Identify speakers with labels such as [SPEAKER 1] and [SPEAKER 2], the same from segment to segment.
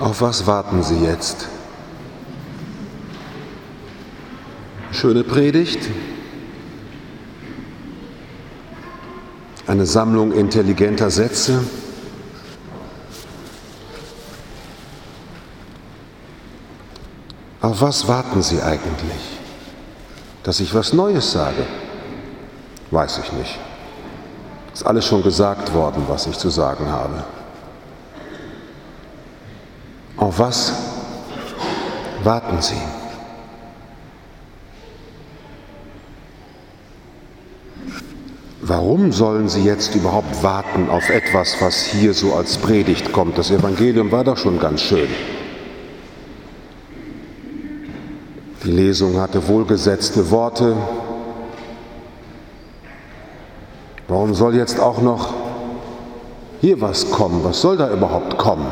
[SPEAKER 1] Auf was warten Sie jetzt? Schöne Predigt? Eine Sammlung intelligenter Sätze? Auf was warten Sie eigentlich? Dass ich was Neues sage? Weiß ich nicht. Ist alles schon gesagt worden, was ich zu sagen habe. Auf was warten Sie? Warum sollen Sie jetzt überhaupt warten auf etwas, was hier so als Predigt kommt? Das Evangelium war doch schon ganz schön. Die Lesung hatte wohlgesetzte Worte. Warum soll jetzt auch noch hier was kommen? Was soll da überhaupt kommen?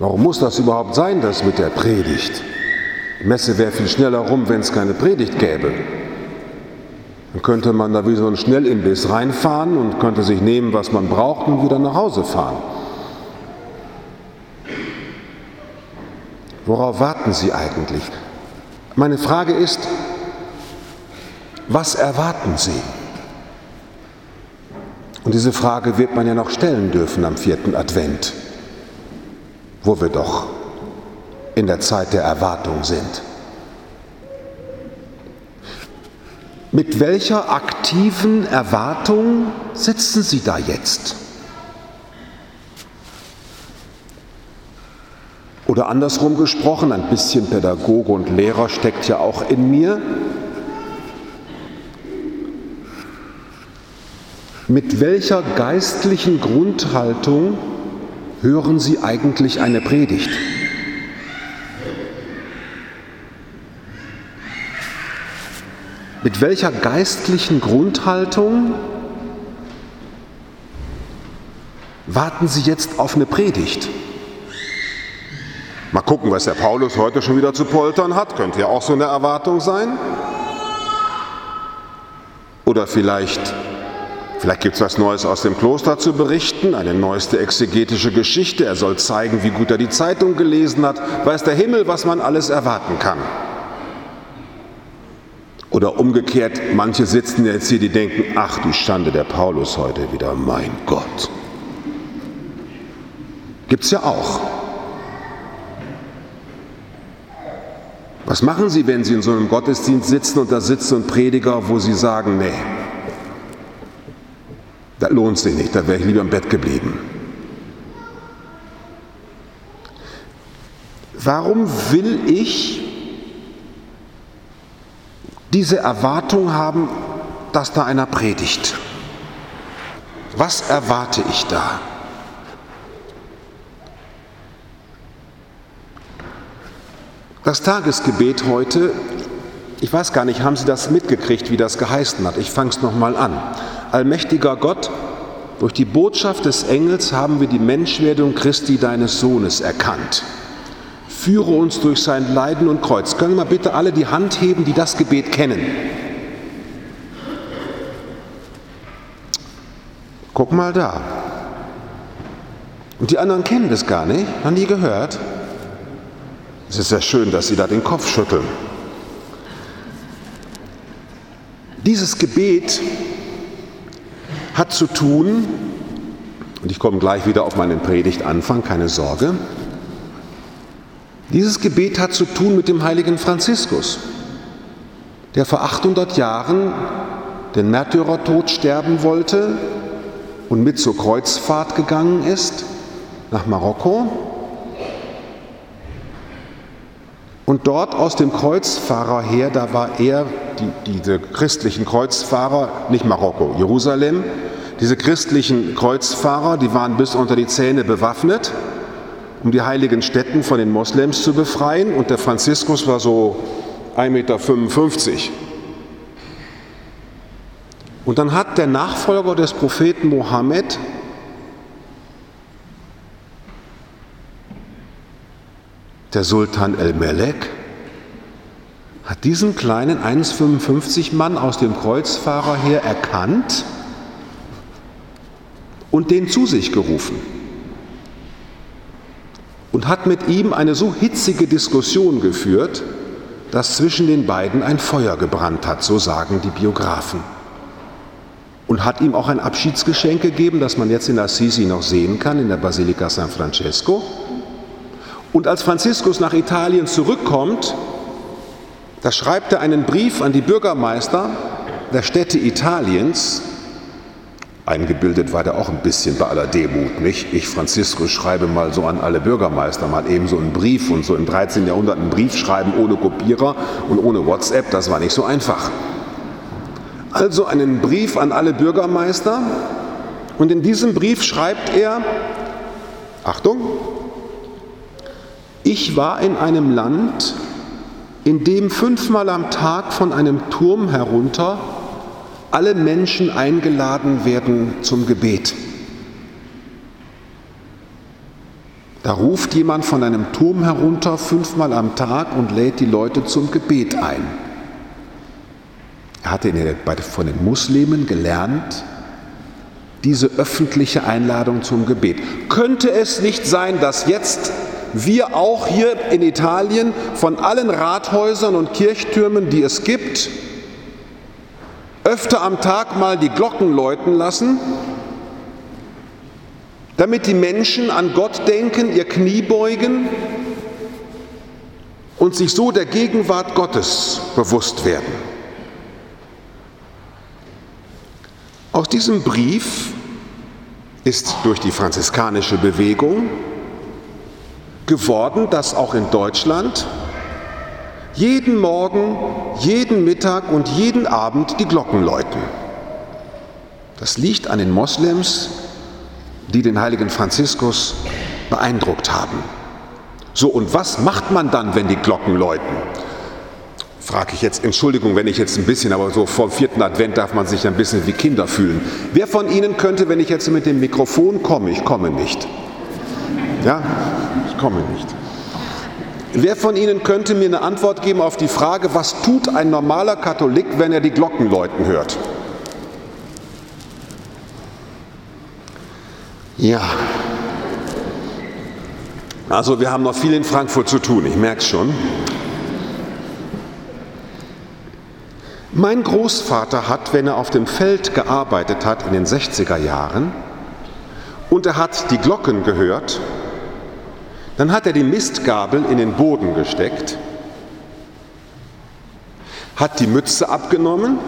[SPEAKER 1] Warum muss das überhaupt sein, das mit der Predigt? Die Messe wäre viel schneller rum, wenn es keine Predigt gäbe. Dann könnte man da wie so ein Schnellimbiss reinfahren und könnte sich nehmen, was man braucht und wieder nach Hause fahren. Worauf warten Sie eigentlich? Meine Frage ist, was erwarten Sie? Und diese Frage wird man ja noch stellen dürfen am vierten Advent wo wir doch in der Zeit der Erwartung sind. Mit welcher aktiven Erwartung sitzen Sie da jetzt? Oder andersrum gesprochen, ein bisschen Pädagoge und Lehrer steckt ja auch in mir. Mit welcher geistlichen Grundhaltung hören Sie eigentlich eine Predigt? Mit welcher geistlichen Grundhaltung warten Sie jetzt auf eine Predigt? Mal gucken, was der Paulus heute schon wieder zu poltern hat. Könnte ja auch so eine Erwartung sein. Oder vielleicht Vielleicht gibt es was Neues aus dem Kloster zu berichten, eine neueste exegetische Geschichte. Er soll zeigen, wie gut er die Zeitung gelesen hat. Weiß der Himmel, was man alles erwarten kann. Oder umgekehrt, manche sitzen jetzt hier, die denken, ach du Schande, der Paulus heute wieder, mein Gott. Gibt es ja auch. Was machen Sie, wenn Sie in so einem Gottesdienst sitzen und da sitzt so Prediger, wo Sie sagen, nee, lohnt sich nicht, da wäre ich lieber im Bett geblieben. Warum will ich diese Erwartung haben, dass da einer predigt? Was erwarte ich da? Das Tagesgebet heute, ich weiß gar nicht, haben Sie das mitgekriegt, wie das geheißen hat? Ich fange es nochmal an. Allmächtiger Gott, durch die Botschaft des Engels haben wir die Menschwerdung Christi deines Sohnes erkannt. Führe uns durch sein Leiden und Kreuz. Können wir bitte alle die Hand heben, die das Gebet kennen? Guck mal da. Und die anderen kennen das gar nicht, haben nie gehört. Es ist sehr schön, dass Sie da den Kopf schütteln. Dieses Gebet hat zu tun, und ich komme gleich wieder auf meinen Predigtanfang, keine Sorge, dieses Gebet hat zu tun mit dem heiligen Franziskus, der vor 800 Jahren den Märtyrertod sterben wollte und mit zur Kreuzfahrt gegangen ist nach Marokko und dort aus dem Kreuzfahrer her, da war er, die, diese christlichen Kreuzfahrer, nicht Marokko, Jerusalem, diese christlichen Kreuzfahrer, die waren bis unter die Zähne bewaffnet, um die heiligen Städten von den Moslems zu befreien. Und der Franziskus war so 1,55 Meter. Und dann hat der Nachfolger des Propheten Mohammed der Sultan el-Melek, hat diesen kleinen 1,55 Mann aus dem Kreuzfahrer her erkannt und den zu sich gerufen. und hat mit ihm eine so hitzige Diskussion geführt, dass zwischen den beiden ein Feuer gebrannt hat, so sagen die Biografen. Und hat ihm auch ein Abschiedsgeschenk gegeben, das man jetzt in Assisi noch sehen kann, in der Basilika San Francesco. Und als Franziskus nach Italien zurückkommt, da schreibt er einen Brief an die Bürgermeister der Städte Italiens. Eingebildet war der auch ein bisschen bei aller Demut, nicht? Ich, Franziskus, schreibe mal so an alle Bürgermeister mal eben so einen Brief und so im 13. Jahrhundert einen Brief schreiben ohne Kopierer und ohne WhatsApp, das war nicht so einfach. Also einen Brief an alle Bürgermeister und in diesem Brief schreibt er, Achtung, ich war in einem Land, in dem fünfmal am Tag von einem Turm herunter alle Menschen eingeladen werden zum Gebet. Da ruft jemand von einem Turm herunter fünfmal am Tag und lädt die Leute zum Gebet ein. Er hatte von den Muslimen gelernt, diese öffentliche Einladung zum Gebet. Könnte es nicht sein, dass jetzt wir auch hier in Italien von allen Rathäusern und Kirchtürmen, die es gibt, öfter am Tag mal die Glocken läuten lassen, damit die Menschen an Gott denken, ihr Knie beugen und sich so der Gegenwart Gottes bewusst werden. Aus diesem Brief ist durch die franziskanische Bewegung geworden, dass auch in Deutschland jeden Morgen, jeden Mittag und jeden Abend die Glocken läuten. Das liegt an den Moslems, die den heiligen Franziskus beeindruckt haben. So, und was macht man dann, wenn die Glocken läuten? Frage ich jetzt, Entschuldigung, wenn ich jetzt ein bisschen, aber so vor dem vierten Advent darf man sich ein bisschen wie Kinder fühlen. Wer von Ihnen könnte, wenn ich jetzt mit dem Mikrofon komme, ich komme nicht, ja, komme nicht. Wer von Ihnen könnte mir eine Antwort geben auf die Frage, was tut ein normaler Katholik, wenn er die Glocken läuten hört? Ja. Also wir haben noch viel in Frankfurt zu tun, ich merke es schon. Mein Großvater hat, wenn er auf dem Feld gearbeitet hat in den 60er Jahren und er hat die Glocken gehört, dann hat er die Mistgabel in den Boden gesteckt, hat die Mütze abgenommen,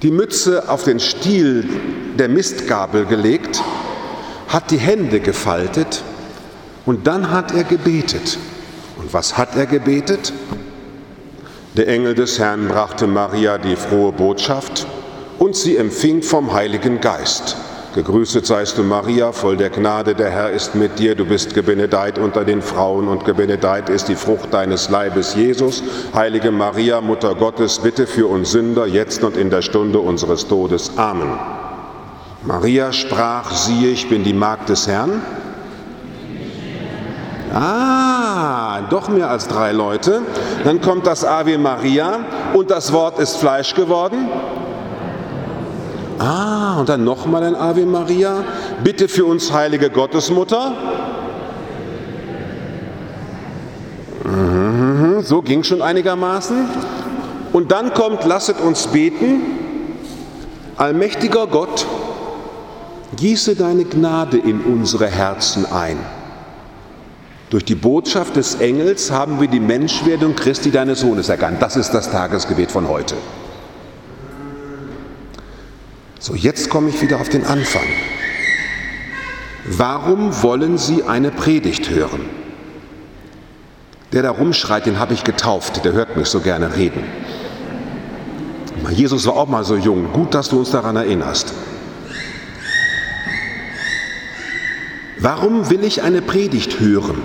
[SPEAKER 1] die Mütze auf den Stiel der Mistgabel gelegt, hat die Hände gefaltet und dann hat er gebetet. Und was hat er gebetet? Der Engel des Herrn brachte Maria die frohe Botschaft und sie empfing vom Heiligen Geist. Gegrüßet seist du, Maria, voll der Gnade, der Herr ist mit dir. Du bist gebenedeit unter den Frauen und gebenedeit ist die Frucht deines Leibes, Jesus. Heilige Maria, Mutter Gottes, bitte für uns Sünder, jetzt und in der Stunde unseres Todes. Amen. Maria sprach, siehe, ich bin die Magd des Herrn. Ah, doch mehr als drei Leute. Dann kommt das Ave Maria und das Wort ist Fleisch geworden. Ah, und dann nochmal ein Ave Maria. Bitte für uns heilige Gottesmutter. Mhm, so ging schon einigermaßen. Und dann kommt, lasset uns beten. Allmächtiger Gott, gieße deine Gnade in unsere Herzen ein. Durch die Botschaft des Engels haben wir die Menschwerdung Christi deines Sohnes erkannt. Das ist das Tagesgebet von heute. So, jetzt komme ich wieder auf den Anfang. Warum wollen Sie eine Predigt hören? Der da rumschreit, den habe ich getauft, der hört mich so gerne reden. Jesus war auch mal so jung. Gut, dass du uns daran erinnerst. Warum will ich eine Predigt hören?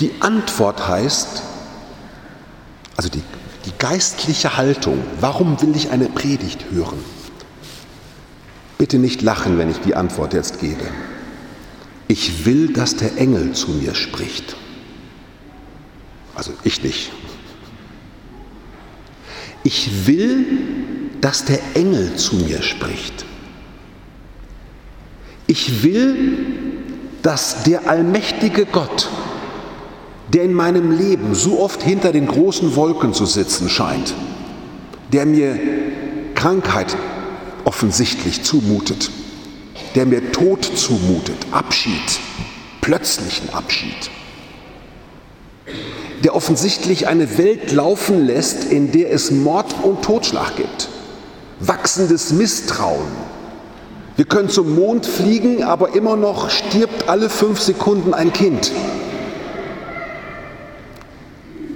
[SPEAKER 1] Die Antwort heißt, also die, die geistliche Haltung, warum will ich eine Predigt hören? Bitte nicht lachen, wenn ich die Antwort jetzt gebe. Ich will, dass der Engel zu mir spricht. Also ich nicht. Ich will, dass der Engel zu mir spricht. Ich will, dass der allmächtige Gott, der in meinem Leben so oft hinter den großen Wolken zu sitzen scheint, der mir Krankheit offensichtlich zumutet, der mir Tod zumutet, Abschied, plötzlichen Abschied, der offensichtlich eine Welt laufen lässt, in der es Mord und Totschlag gibt, wachsendes Misstrauen. Wir können zum Mond fliegen, aber immer noch stirbt alle fünf Sekunden ein Kind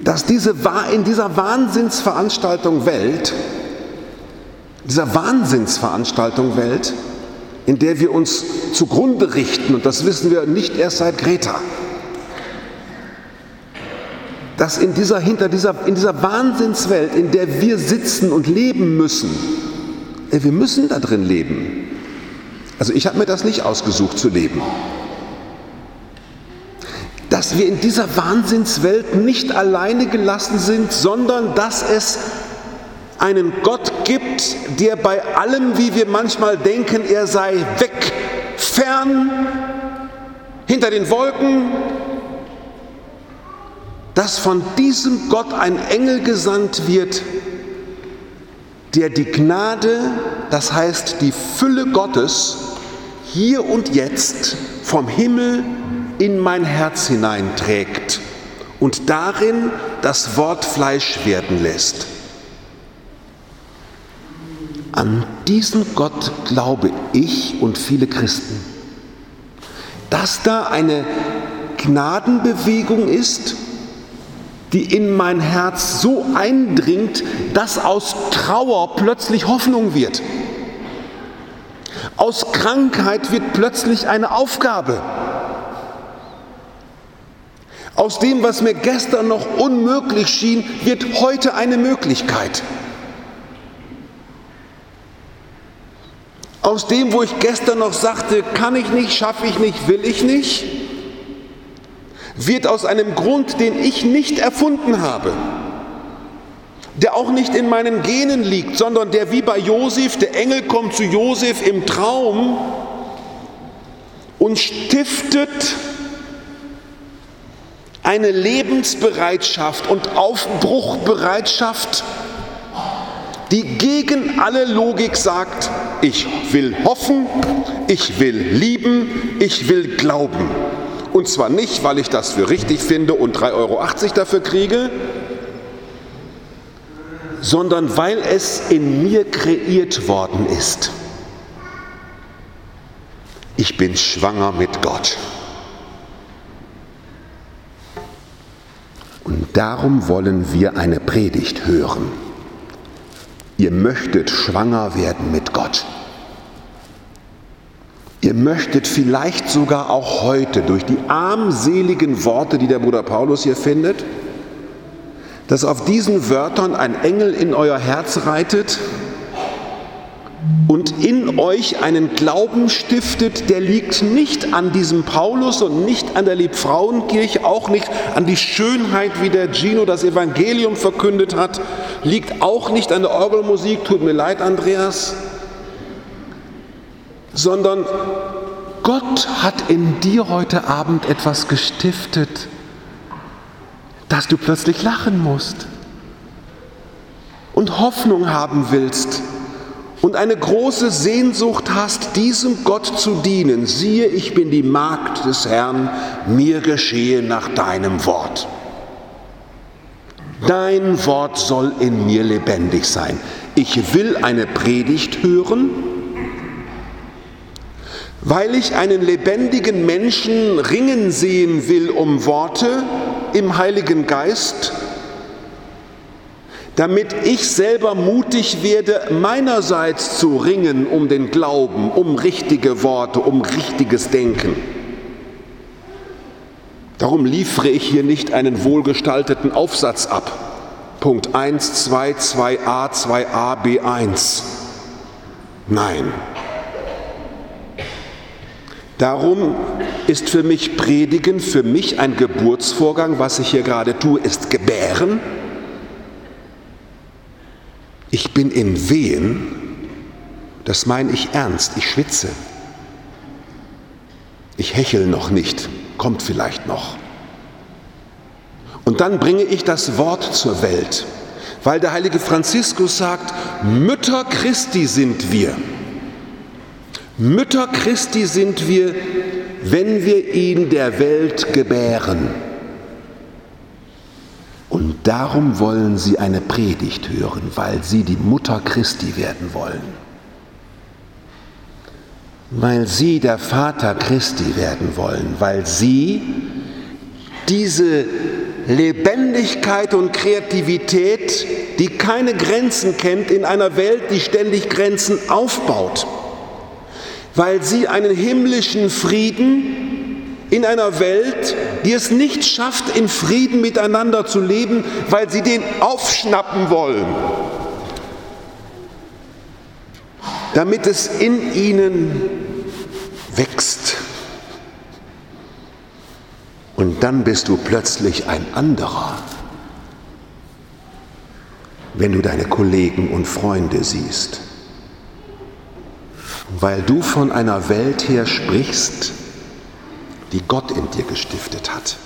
[SPEAKER 1] dass diese, in dieser Wahnsinnsveranstaltung Welt, dieser Wahnsinnsveranstaltung Welt, in der wir uns zugrunde richten, und das wissen wir nicht erst seit Greta, dass in dieser, hinter dieser, in dieser Wahnsinnswelt, in der wir sitzen und leben müssen, wir müssen da drin leben. Also ich habe mir das nicht ausgesucht zu leben dass wir in dieser Wahnsinnswelt nicht alleine gelassen sind, sondern dass es einen Gott gibt, der bei allem, wie wir manchmal denken, er sei weg, fern, hinter den Wolken, dass von diesem Gott ein Engel gesandt wird, der die Gnade, das heißt die Fülle Gottes, hier und jetzt vom Himmel in mein Herz hineinträgt und darin das Wort Fleisch werden lässt. An diesen Gott glaube ich und viele Christen. Dass da eine Gnadenbewegung ist, die in mein Herz so eindringt, dass aus Trauer plötzlich Hoffnung wird. Aus Krankheit wird plötzlich eine Aufgabe. Aus dem, was mir gestern noch unmöglich schien, wird heute eine Möglichkeit. Aus dem, wo ich gestern noch sagte, kann ich nicht, schaffe ich nicht, will ich nicht, wird aus einem Grund, den ich nicht erfunden habe, der auch nicht in meinen Genen liegt, sondern der wie bei Josef, der Engel kommt zu Josef im Traum und stiftet eine Lebensbereitschaft und Aufbruchbereitschaft, die gegen alle Logik sagt, ich will hoffen, ich will lieben, ich will glauben. Und zwar nicht, weil ich das für richtig finde und 3,80 Euro dafür kriege, sondern weil es in mir kreiert worden ist. Ich bin schwanger mit Gott. Und darum wollen wir eine Predigt hören. Ihr möchtet schwanger werden mit Gott. Ihr möchtet vielleicht sogar auch heute durch die armseligen Worte, die der Bruder Paulus hier findet, dass auf diesen Wörtern ein Engel in euer Herz reitet und in euch einen Glauben stiftet, der liegt nicht an diesem Paulus und nicht an der Liebfrauenkirche, auch nicht an die Schönheit, wie der Gino das Evangelium verkündet hat, liegt auch nicht an der Orgelmusik, tut mir leid, Andreas, sondern Gott hat in dir heute Abend etwas gestiftet, dass du plötzlich lachen musst und Hoffnung haben willst und eine große Sehnsucht hast, diesem Gott zu dienen, siehe, ich bin die Magd des Herrn, mir geschehe nach deinem Wort. Dein Wort soll in mir lebendig sein. Ich will eine Predigt hören, weil ich einen lebendigen Menschen ringen sehen will um Worte im Heiligen Geist damit ich selber mutig werde, meinerseits zu ringen um den Glauben, um richtige Worte, um richtiges Denken. Darum liefere ich hier nicht einen wohlgestalteten Aufsatz ab. Punkt 1, 2, 2a, 2a, B1. Nein. Darum ist für mich Predigen, für mich ein Geburtsvorgang, was ich hier gerade tue, ist Gebären ich bin in Wehen, das meine ich ernst, ich schwitze. Ich hechel noch nicht, kommt vielleicht noch. Und dann bringe ich das Wort zur Welt, weil der heilige Franziskus sagt, Mütter Christi sind wir. Mütter Christi sind wir, wenn wir ihn der Welt gebären. Darum wollen sie eine Predigt hören, weil sie die Mutter Christi werden wollen. Weil sie der Vater Christi werden wollen, weil sie diese Lebendigkeit und Kreativität, die keine Grenzen kennt, in einer Welt, die ständig Grenzen aufbaut, weil sie einen himmlischen Frieden in einer Welt, die es nicht schafft, in Frieden miteinander zu leben, weil sie den aufschnappen wollen, damit es in ihnen wächst. Und dann bist du plötzlich ein anderer, wenn du deine Kollegen und Freunde siehst. Weil du von einer Welt her sprichst, die Gott in dir gestiftet hat.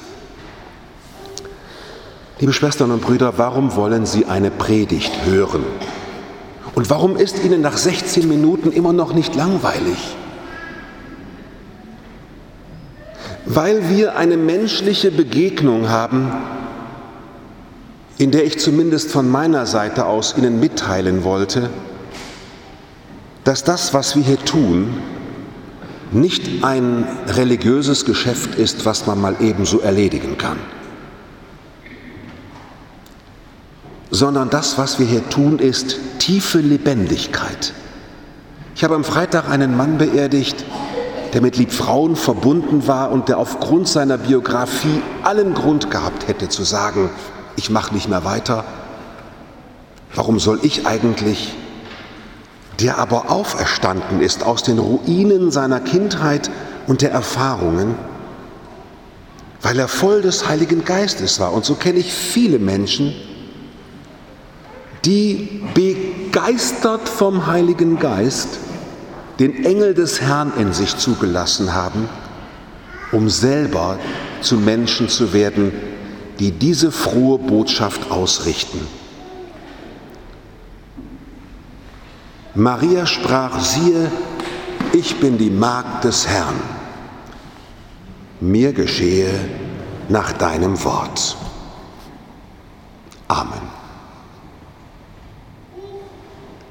[SPEAKER 1] Liebe Schwestern und Brüder, warum wollen Sie eine Predigt hören? Und warum ist Ihnen nach 16 Minuten immer noch nicht langweilig? Weil wir eine menschliche Begegnung haben, in der ich zumindest von meiner Seite aus Ihnen mitteilen wollte, dass das, was wir hier tun, nicht ein religiöses Geschäft ist, was man mal ebenso erledigen kann, sondern das, was wir hier tun, ist tiefe Lebendigkeit. Ich habe am Freitag einen Mann beerdigt, der mit Liebfrauen verbunden war und der aufgrund seiner Biografie allen Grund gehabt hätte zu sagen, ich mache nicht mehr weiter. Warum soll ich eigentlich der aber auferstanden ist aus den Ruinen seiner Kindheit und der Erfahrungen, weil er voll des Heiligen Geistes war. Und so kenne ich viele Menschen, die begeistert vom Heiligen Geist den Engel des Herrn in sich zugelassen haben, um selber zu Menschen zu werden, die diese frohe Botschaft ausrichten. Maria sprach, siehe, ich bin die Magd des Herrn. Mir geschehe nach deinem Wort. Amen.